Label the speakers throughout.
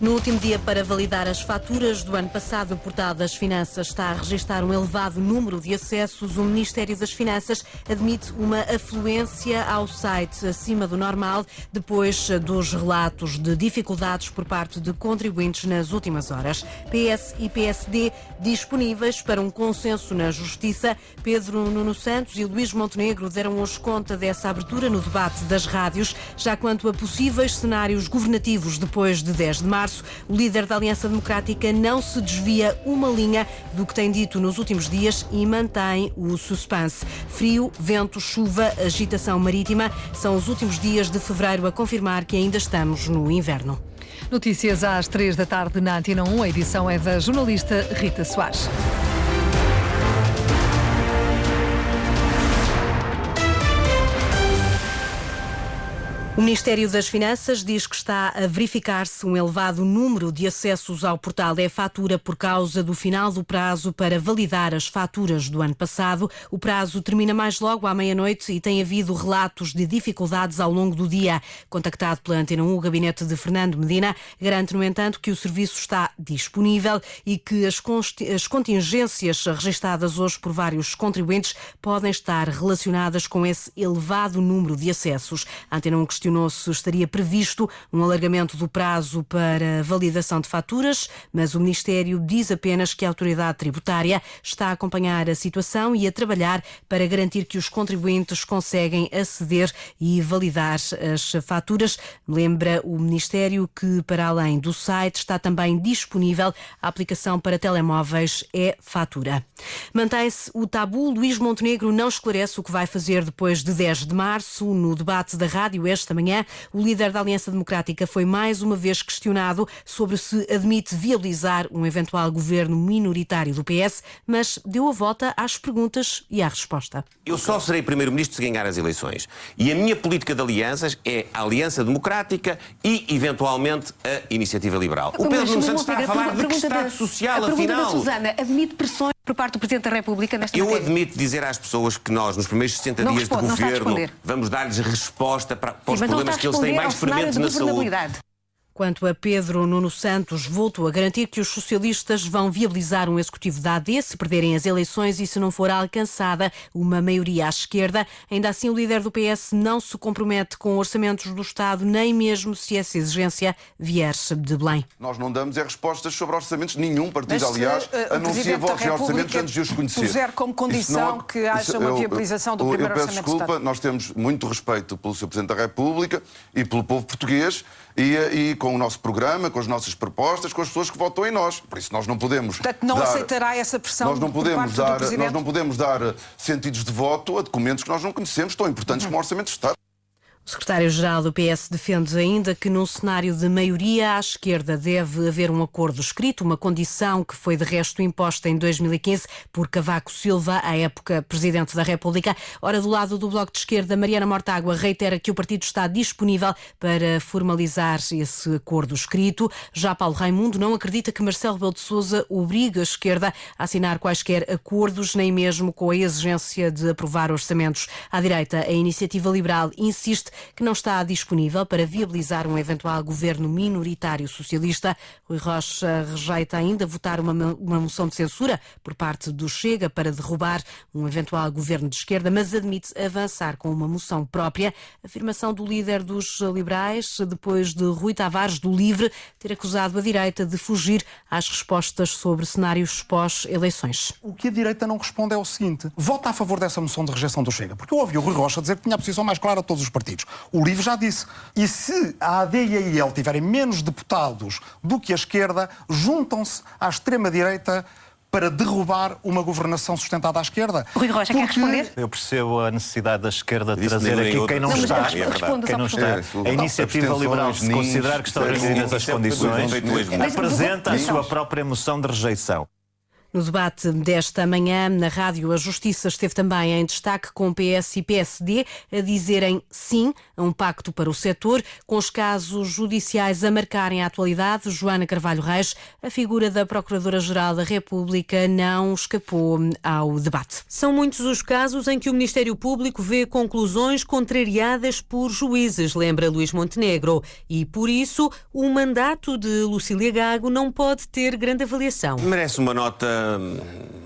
Speaker 1: No último dia para validar as faturas do ano passado, o Portal das Finanças está a registrar um elevado número de acessos. O Ministério das Finanças admite uma afluência ao site acima do normal depois dos relatos de dificuldades por parte de contribuintes nas últimas horas. PS e PSD disponíveis para um consenso na Justiça. Pedro Nuno Santos e Luís Montenegro deram hoje conta dessa abertura no debate das rádios, já quanto a possíveis cenários governativos depois de 10 de março março, o líder da Aliança Democrática não se desvia uma linha do que tem dito nos últimos dias e mantém o suspense. Frio, vento, chuva, agitação marítima são os últimos dias de fevereiro a confirmar que ainda estamos no inverno.
Speaker 2: Notícias às três da tarde na Antena 1. A edição é da jornalista Rita Soares.
Speaker 1: O Ministério das Finanças diz que está a verificar-se um elevado número de acessos ao portal e-fatura por causa do final do prazo para validar as faturas do ano passado. O prazo termina mais logo à meia-noite e tem havido relatos de dificuldades ao longo do dia. Contactado pela Antena 1, o gabinete de Fernando Medina garante, no entanto, que o serviço está disponível e que as, as contingências registadas hoje por vários contribuintes podem estar relacionadas com esse elevado número de acessos. A Antena 1 questionou questionou se estaria previsto um alargamento do prazo para validação de faturas, mas o Ministério diz apenas que a autoridade tributária está a acompanhar a situação e a trabalhar para garantir que os contribuintes conseguem aceder e validar as faturas. Lembra o Ministério que, para além do site, está também disponível a aplicação para telemóveis e-fatura. Mantém-se o tabu. Luís Montenegro não esclarece o que vai fazer depois de 10 de março. No debate da rádio esta manhã, o líder da Aliança Democrática foi mais uma vez questionado sobre se admite viabilizar um eventual governo minoritário do PS, mas deu a volta às perguntas e à resposta.
Speaker 3: Eu só serei primeiro-ministro se ganhar as eleições. E a minha política de alianças é a Aliança Democrática e, eventualmente, a Iniciativa Liberal.
Speaker 4: O Pedro Nuno Santos está a falar de que Estado social, a afinal. Susana admite pressões por parte do Presidente da República nesta
Speaker 3: Eu
Speaker 4: matéria?
Speaker 3: admito dizer às pessoas que nós, nos primeiros 60
Speaker 4: não
Speaker 3: dias
Speaker 4: responde,
Speaker 3: de governo, vamos dar-lhes resposta para, para os problemas que eles têm mais ferventes na saúde.
Speaker 1: Quanto a Pedro Nuno Santos, voltou a garantir que os socialistas vão viabilizar um executivo da AD se perderem as eleições e se não for alcançada uma maioria à esquerda. Ainda assim, o líder do PS não se compromete com orçamentos do Estado, nem mesmo se essa exigência vier de Belém.
Speaker 5: Nós não damos é respostas sobre orçamentos. Nenhum partido, Mas, aliás, uh, anuncia votos e orçamentos antes de os conhecer.
Speaker 4: puser como condição não, que haja isso, uma viabilização do eu, primeiro
Speaker 5: eu peço
Speaker 4: orçamento
Speaker 5: desculpa, nós temos muito respeito pelo Sr. Presidente da República e pelo povo português e, e, com o nosso programa, com as nossas propostas, com as pessoas que votam em nós. Por isso nós não podemos.
Speaker 4: Portanto, não
Speaker 5: dar,
Speaker 4: aceitará essa pressão.
Speaker 5: Nós não podemos dar, nós não podemos dar sentidos de voto a documentos que nós não conhecemos, tão importantes uhum. como o Orçamento de Estado.
Speaker 1: O secretário-geral do PS defende ainda que, num cenário de maioria à esquerda, deve haver um acordo escrito, uma condição que foi de resto imposta em 2015 por Cavaco Silva, à época presidente da República. Ora, do lado do Bloco de Esquerda, Mariana Mortágua reitera que o partido está disponível para formalizar esse acordo escrito. Já Paulo Raimundo não acredita que Marcelo Rebelo de Sousa obrigue a esquerda a assinar quaisquer acordos, nem mesmo com a exigência de aprovar orçamentos. À direita, a Iniciativa Liberal insiste que não está disponível para viabilizar um eventual governo minoritário socialista. Rui Rocha rejeita ainda votar uma, uma moção de censura por parte do Chega para derrubar um eventual governo de esquerda, mas admite avançar com uma moção própria. Afirmação do líder dos liberais, depois de Rui Tavares, do Livre, ter acusado a direita de fugir às respostas sobre cenários pós-eleições.
Speaker 6: O que a direita não responde é o seguinte: vota a favor dessa moção de rejeição do Chega, porque eu ouvi o Rui Rocha dizer que tinha a posição mais clara de todos os partidos. O livro já disse. E se a AD e a IL tiverem menos deputados do que a esquerda, juntam-se à extrema-direita para derrubar uma governação sustentada à esquerda.
Speaker 4: Rui Rocha, Porque... quer responder?
Speaker 7: Eu percebo a necessidade da esquerda de trazer aqui quem não, não está. É quem não está. A iniciativa liberal, se considerar que estão reunidas as condições, apresenta a sua própria moção de rejeição.
Speaker 1: No debate desta manhã, na rádio, a Justiça esteve também em destaque com PS e PSD a dizerem sim a um pacto para o setor, com os casos judiciais a marcarem a atualidade. Joana Carvalho Reis, a figura da Procuradora-Geral da República, não escapou ao debate.
Speaker 8: São muitos os casos em que o Ministério Público vê conclusões contrariadas por juízes, lembra Luís Montenegro, e por isso o mandato de Lucília Gago não pode ter grande avaliação.
Speaker 3: Merece uma nota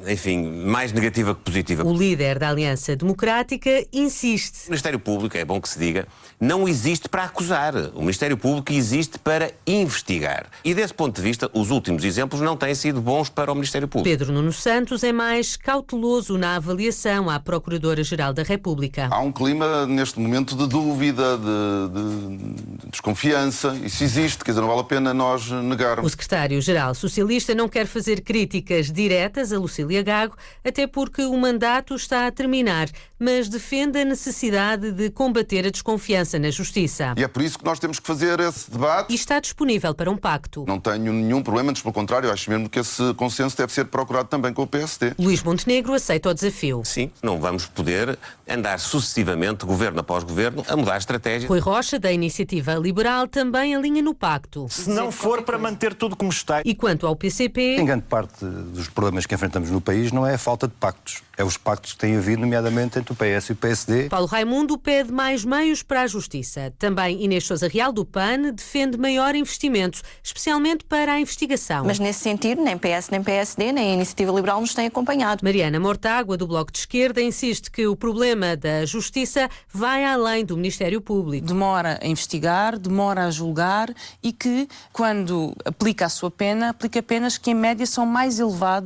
Speaker 3: enfim, mais negativa que positiva.
Speaker 8: O líder da Aliança Democrática insiste.
Speaker 3: O Ministério Público, é bom que se diga, não existe para acusar. O Ministério Público existe para investigar. E desse ponto de vista, os últimos exemplos não têm sido bons para o Ministério Público.
Speaker 8: Pedro Nuno Santos é mais cauteloso na avaliação à Procuradora-Geral da República.
Speaker 5: Há um clima, neste momento, de dúvida, de, de desconfiança. Isso existe, quer dizer, não vale a pena nós negarmos.
Speaker 8: O secretário-geral socialista não quer fazer críticas diretas a Lucília Gago, até porque o mandato está a terminar, mas defende a necessidade de combater a desconfiança na Justiça.
Speaker 5: E é por isso que nós temos que fazer esse debate.
Speaker 8: E está disponível para um pacto.
Speaker 5: Não tenho nenhum problema, antes pelo contrário, acho mesmo que esse consenso deve ser procurado também com o PSD.
Speaker 8: Luís Montenegro aceita o desafio.
Speaker 3: Sim, não vamos poder andar sucessivamente, governo após governo, a mudar a estratégia.
Speaker 8: Rui Rocha, da Iniciativa Liberal, também alinha no pacto.
Speaker 7: Se não for para manter tudo como está.
Speaker 8: E quanto ao PCP...
Speaker 9: Em grande parte dos problemas que enfrentamos no país não é a falta de pactos, é os pactos que têm havido, nomeadamente entre o PS e o PSD.
Speaker 8: Paulo Raimundo pede mais meios para a justiça. Também Inês Sousa Real, do PAN, defende maior investimento, especialmente para a investigação.
Speaker 10: Mas nesse sentido, nem PS, nem PSD, nem a Iniciativa Liberal nos têm acompanhado.
Speaker 8: Mariana Mortágua, do Bloco de Esquerda, insiste que o problema da justiça vai além do Ministério Público.
Speaker 11: Demora a investigar, demora a julgar e que, quando aplica a sua pena, aplica penas que, em média, são mais elevadas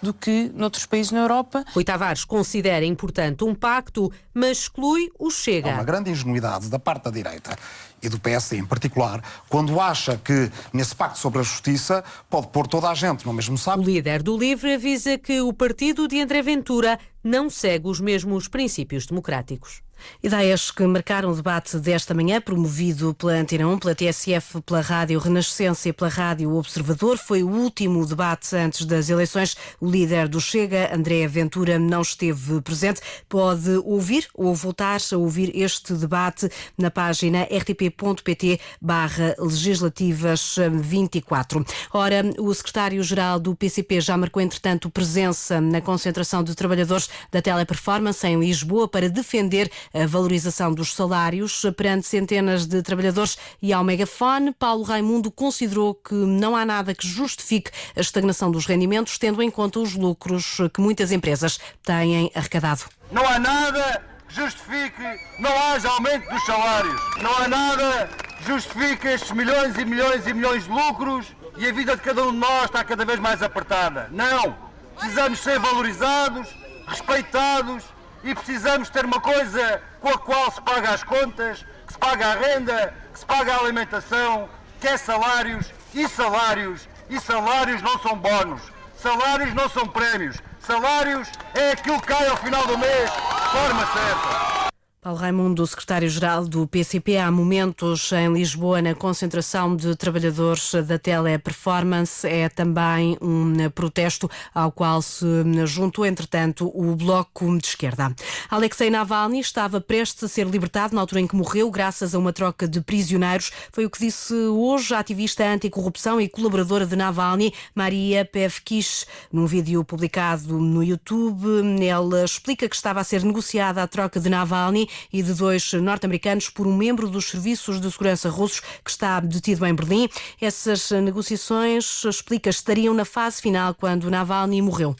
Speaker 11: do que noutros países na Europa.
Speaker 8: Rui Tavares considera importante um pacto, mas exclui o Chega.
Speaker 6: Há uma grande ingenuidade da parte da direita e do PSD em particular, quando acha que nesse pacto sobre a justiça pode pôr toda a gente no mesmo saco.
Speaker 8: O líder do LIVRE avisa que o partido de André Ventura não segue os mesmos princípios democráticos.
Speaker 1: Ideias que marcaram o debate desta manhã, promovido pela Antena 1, pela TSF, pela Rádio Renascença e pela Rádio Observador. Foi o último debate antes das eleições. O líder do Chega, André Ventura, não esteve presente. Pode ouvir ou voltar a ouvir este debate na página rtp.pt barra legislativas 24. Ora, o secretário-geral do PCP já marcou, entretanto, presença na concentração de trabalhadores da Teleperformance em Lisboa para defender a valorização dos salários perante centenas de trabalhadores e ao megafone. Paulo Raimundo considerou que não há nada que justifique a estagnação dos rendimentos, tendo em conta os lucros que muitas empresas têm arrecadado.
Speaker 12: Não há nada que justifique não haja aumento dos salários. Não há nada que justifique estes milhões e milhões e milhões de lucros e a vida de cada um de nós está cada vez mais apertada. Não! Precisamos ser valorizados, respeitados e precisamos ter uma coisa com a qual se paga as contas, que se paga a renda, que se paga a alimentação, que é salários e salários. E salários não são bónus, salários não são prémios, salários é aquilo que cai ao final do mês de forma certa.
Speaker 1: Paulo Raimundo, secretário-geral do PCP, há momentos em Lisboa na concentração de trabalhadores da Teleperformance. É também um protesto ao qual se juntou, entretanto, o Bloco de Esquerda. Alexei Navalny estava prestes a ser libertado na altura em que morreu, graças a uma troca de prisioneiros. Foi o que disse hoje a ativista anticorrupção e colaboradora de Navalny, Maria Pevkish, num vídeo publicado no YouTube. Ela explica que estava a ser negociada a troca de Navalny e de dois norte-americanos por um membro dos serviços de segurança russos que está detido em Berlim. Essas negociações, explica, estariam na fase final quando Navalny morreu.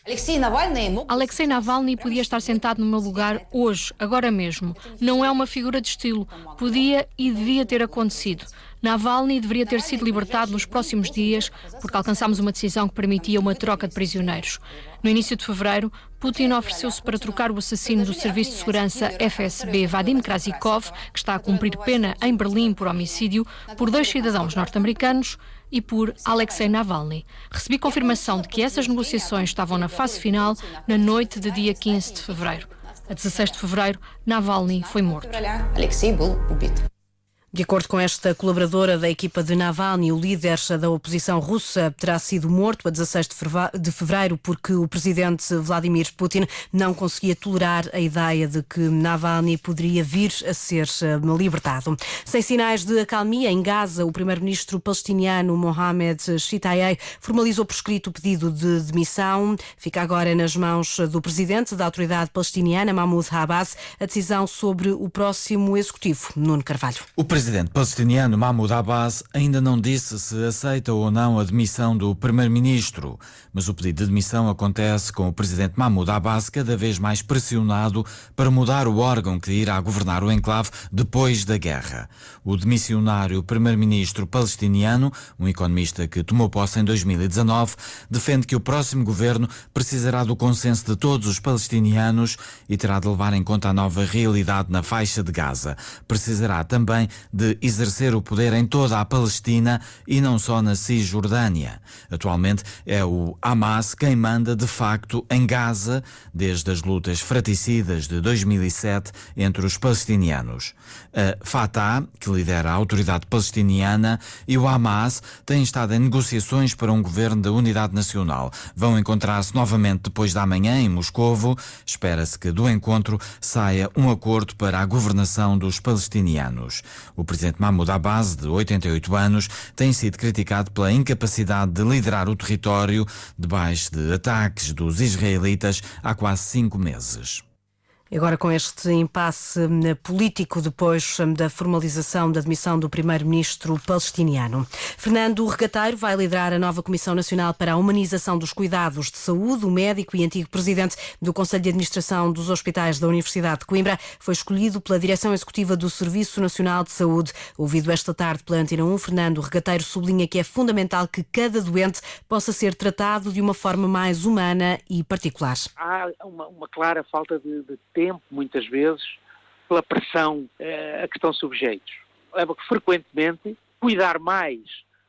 Speaker 13: Alexei Navalny podia estar sentado no meu lugar hoje, agora mesmo. Não é uma figura de estilo. Podia e devia ter acontecido. Navalny deveria ter sido libertado nos próximos dias, porque alcançámos uma decisão que permitia uma troca de prisioneiros. No início de fevereiro, Putin ofereceu-se para trocar o assassino do Serviço de Segurança FSB, Vadim Krasikov, que está a cumprir pena em Berlim por homicídio, por dois cidadãos norte-americanos e por Alexei Navalny. Recebi confirmação de que essas negociações estavam na fase final na noite de dia 15 de fevereiro. A 16 de fevereiro, Navalny foi morto.
Speaker 1: De acordo com esta colaboradora da equipa de Navalny, o líder da oposição russa terá sido morto a 16 de fevereiro porque o presidente Vladimir Putin não conseguia tolerar a ideia de que Navalny poderia vir a ser eh, libertado. Sem sinais de acalmia em Gaza, o primeiro-ministro palestiniano Mohamed Shitayeh formalizou por escrito o pedido de demissão. Fica agora nas mãos do presidente da autoridade palestiniana, Mahmoud Abbas, a decisão sobre o próximo executivo, Nuno Carvalho
Speaker 14: presidente palestiniano Mahmoud Abbas ainda não disse se aceita ou não a demissão do primeiro-ministro, mas o pedido de demissão acontece com o presidente Mahmoud Abbas cada vez mais pressionado para mudar o órgão que irá governar o enclave depois da guerra. O demissionário primeiro-ministro palestiniano, um economista que tomou posse em 2019, defende que o próximo governo precisará do consenso de todos os palestinianos e terá de levar em conta a nova realidade na faixa de Gaza. Precisará também de exercer o poder em toda a Palestina e não só na Cisjordânia. Atualmente é o Hamas quem manda de facto em Gaza, desde as lutas fraticidas de 2007 entre os palestinianos. A Fatah, que lidera a autoridade palestiniana, e o Hamas têm estado em negociações para um governo da unidade nacional. Vão encontrar-se novamente depois da manhã em Moscovo. Espera-se que do encontro saia um acordo para a governação dos palestinianos. O presidente Mahmoud Abbas, de 88 anos, tem sido criticado pela incapacidade de liderar o território debaixo de ataques dos israelitas há quase cinco meses.
Speaker 1: Agora, com este impasse hum, político depois hum, da formalização da demissão do primeiro-ministro palestiniano, Fernando Regateiro vai liderar a nova Comissão Nacional para a Humanização dos Cuidados de Saúde. O médico e antigo presidente do Conselho de Administração dos Hospitais da Universidade de Coimbra foi escolhido pela Direção Executiva do Serviço Nacional de Saúde. Ouvido esta tarde pela Antena 1, Fernando Regateiro sublinha que é fundamental que cada doente possa ser tratado de uma forma mais humana e particular.
Speaker 15: Há uma, uma clara falta de, de tempo, muitas vezes, pela pressão eh, a que estão sujeitos. Leva que, frequentemente, cuidar mais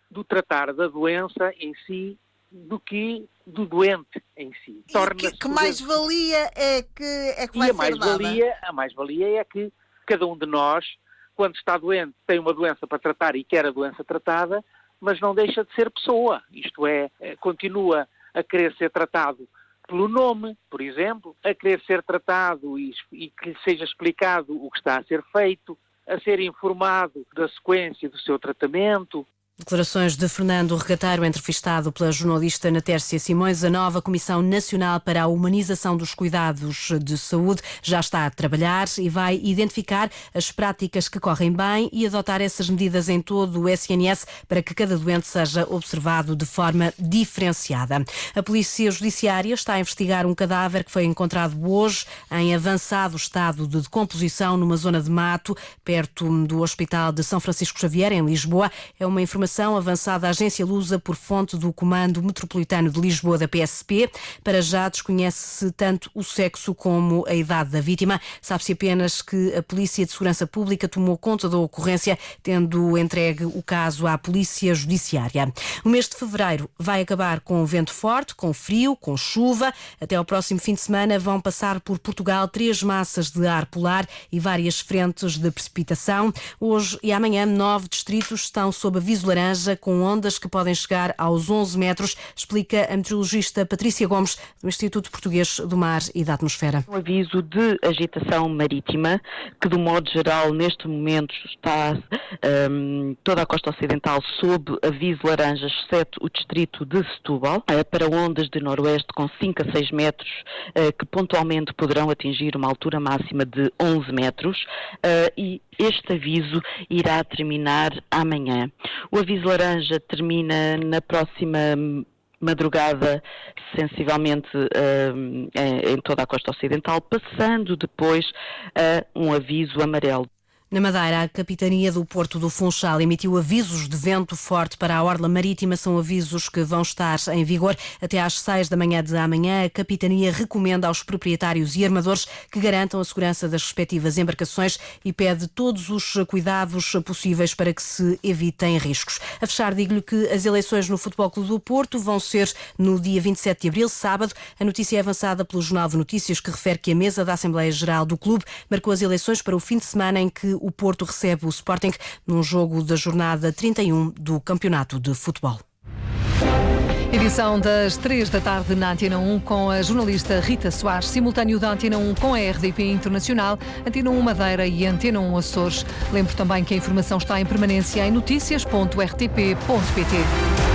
Speaker 15: do tratar da doença em si do que do doente em si.
Speaker 16: E que, que mais-valia é que, é que vai
Speaker 15: e a mais -valia, A mais-valia é que cada um de nós, quando está doente, tem uma doença para tratar e quer a doença tratada, mas não deixa de ser pessoa. Isto é, é continua a querer ser tratado pelo nome, por exemplo, a querer ser tratado e, e que lhe seja explicado o que está a ser feito, a ser informado da sequência do seu tratamento,
Speaker 1: Declarações de Fernando Regateiro, entrevistado pela jornalista Natércia Simões. A nova Comissão Nacional para a Humanização dos Cuidados de Saúde já está a trabalhar e vai identificar as práticas que correm bem e adotar essas medidas em todo o SNS para que cada doente seja observado de forma diferenciada. A Polícia Judiciária está a investigar um cadáver que foi encontrado hoje em avançado estado de decomposição numa zona de mato, perto do Hospital de São Francisco Xavier, em Lisboa. É uma informação informação avançada à agência Lusa por fonte do Comando Metropolitano de Lisboa da PSP. Para já desconhece-se tanto o sexo como a idade da vítima. Sabe-se apenas que a Polícia de Segurança Pública tomou conta da ocorrência, tendo entregue o caso à Polícia Judiciária. O mês de fevereiro vai acabar com vento forte, com frio, com chuva. Até ao próximo fim de semana vão passar por Portugal três massas de ar polar e várias frentes de precipitação. Hoje e amanhã, nove distritos estão sob aviso laranja com ondas que podem chegar aos 11 metros, explica a meteorologista Patrícia Gomes, do Instituto Português do Mar e da Atmosfera.
Speaker 17: Um aviso de agitação marítima, que do modo geral, neste momento, está um, toda a costa ocidental sob aviso laranja, exceto o distrito de Setúbal, uh, para ondas de noroeste com 5 a 6 metros, uh, que pontualmente poderão atingir uma altura máxima de 11 metros, uh, e este aviso irá terminar amanhã. O aviso laranja termina na próxima madrugada, sensivelmente uh, em toda a costa ocidental, passando depois a um aviso amarelo.
Speaker 1: Na Madeira, a Capitania do Porto do Funchal emitiu avisos de vento forte para a orla marítima. São avisos que vão estar em vigor até às 6 da manhã de amanhã. A Capitania recomenda aos proprietários e armadores que garantam a segurança das respectivas embarcações e pede todos os cuidados possíveis para que se evitem riscos. A fechar, digo-lhe que as eleições no Futebol Clube do Porto vão ser no dia 27 de abril, sábado. A notícia é avançada pelo Jornal de Notícias que refere que a mesa da Assembleia Geral do Clube marcou as eleições para o fim de semana em que o Porto recebe o Sporting num jogo da jornada 31 do Campeonato de Futebol.
Speaker 2: Edição das 3 da tarde na Antena 1 com a jornalista Rita Soares, simultâneo da Antena 1 com a RDP Internacional, Antena 1 Madeira e Antena 1 Açores. Lembro também que a informação está em permanência em notícias.rtp.pt.